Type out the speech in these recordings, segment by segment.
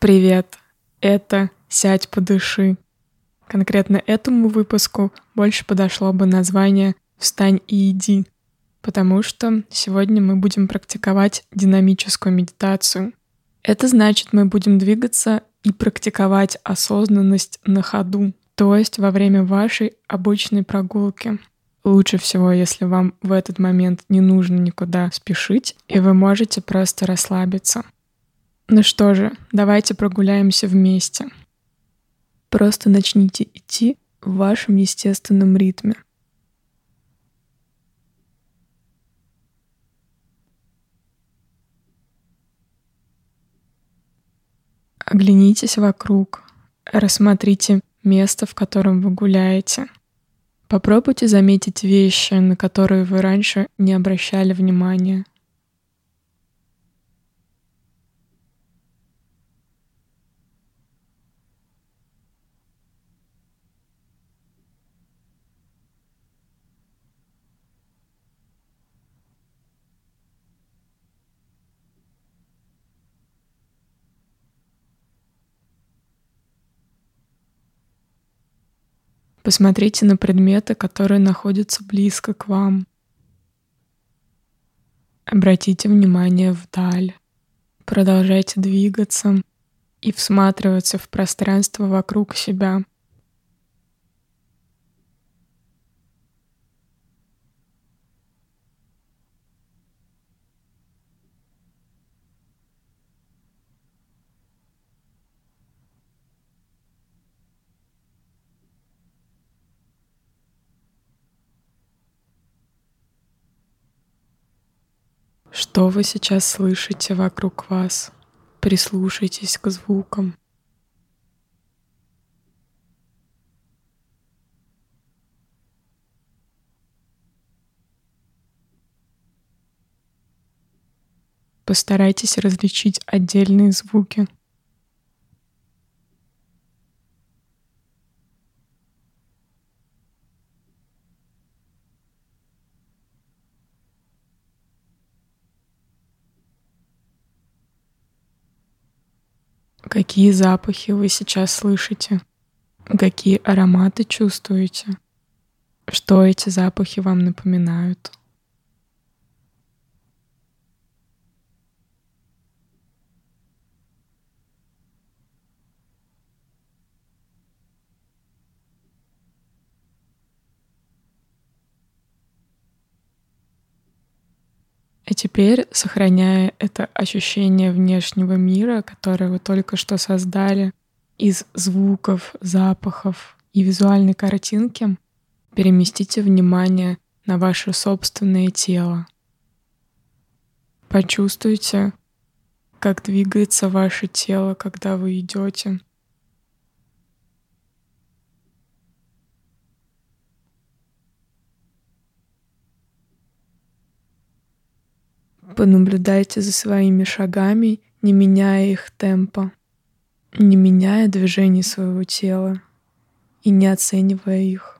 Привет! Это «Сядь, подыши». Конкретно этому выпуску больше подошло бы название «Встань и иди», потому что сегодня мы будем практиковать динамическую медитацию. Это значит, мы будем двигаться и практиковать осознанность на ходу, то есть во время вашей обычной прогулки. Лучше всего, если вам в этот момент не нужно никуда спешить, и вы можете просто расслабиться. Ну что же, давайте прогуляемся вместе. Просто начните идти в вашем естественном ритме. Оглянитесь вокруг, рассмотрите место, в котором вы гуляете. Попробуйте заметить вещи, на которые вы раньше не обращали внимания. Посмотрите на предметы, которые находятся близко к вам. Обратите внимание вдаль. Продолжайте двигаться и всматриваться в пространство вокруг себя. Что вы сейчас слышите вокруг вас? Прислушайтесь к звукам. Постарайтесь различить отдельные звуки. Какие запахи вы сейчас слышите? Какие ароматы чувствуете? Что эти запахи вам напоминают? И теперь, сохраняя это ощущение внешнего мира, которое вы только что создали из звуков, запахов и визуальной картинки, переместите внимание на ваше собственное тело. Почувствуйте, как двигается ваше тело, когда вы идете. Понаблюдайте за своими шагами, не меняя их темпа, не меняя движений своего тела и не оценивая их.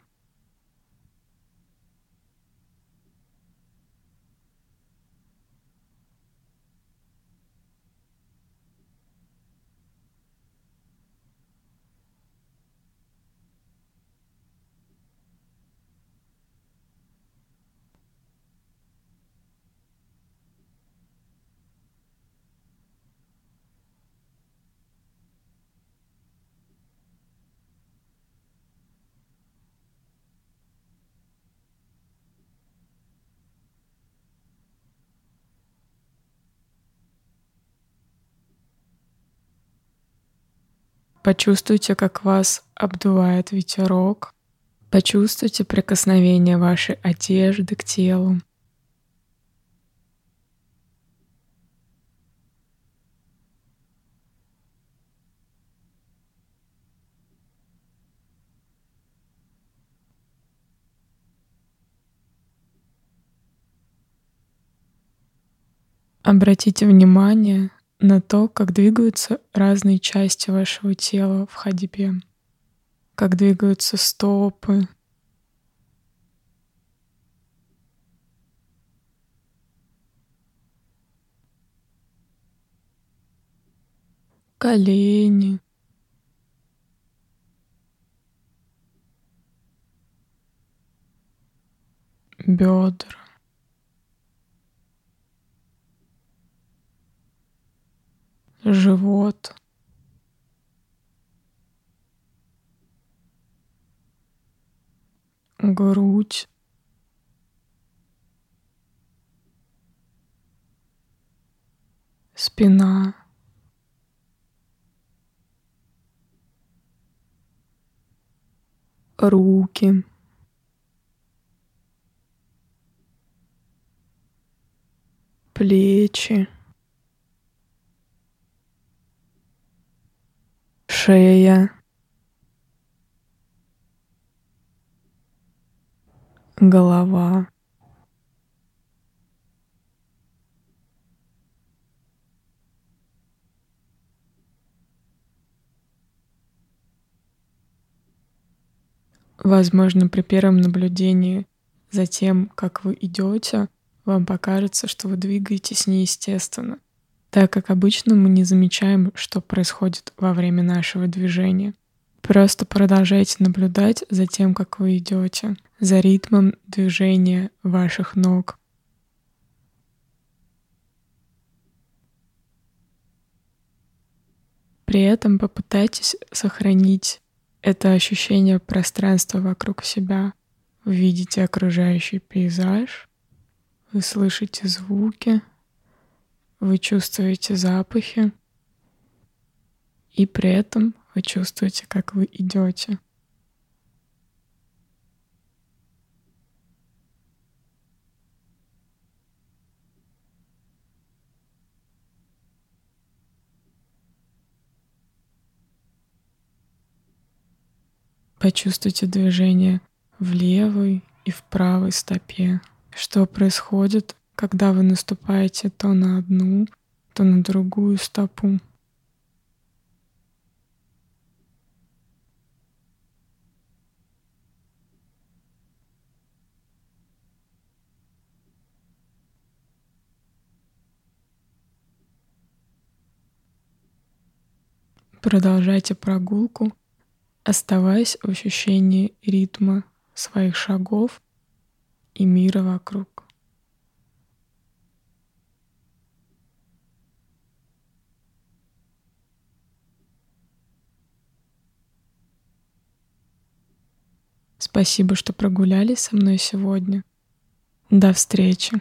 Почувствуйте, как вас обдувает ветерок. Почувствуйте прикосновение вашей одежды к телу. Обратите внимание на то, как двигаются разные части вашего тела в ходьбе, как двигаются стопы, колени, бедра, живот, грудь, спина, руки, плечи, шея, голова. Возможно, при первом наблюдении за тем, как вы идете, вам покажется, что вы двигаетесь неестественно, так как обычно мы не замечаем, что происходит во время нашего движения. Просто продолжайте наблюдать за тем, как вы идете, за ритмом движения ваших ног. При этом попытайтесь сохранить это ощущение пространства вокруг себя. Вы видите окружающий пейзаж, вы слышите звуки, вы чувствуете запахи, и при этом вы чувствуете, как вы идете. Почувствуйте движение в левой и в правой стопе. Что происходит, когда вы наступаете то на одну, то на другую стопу. Продолжайте прогулку оставаясь в ощущении ритма своих шагов и мира вокруг. Спасибо, что прогулялись со мной сегодня. До встречи.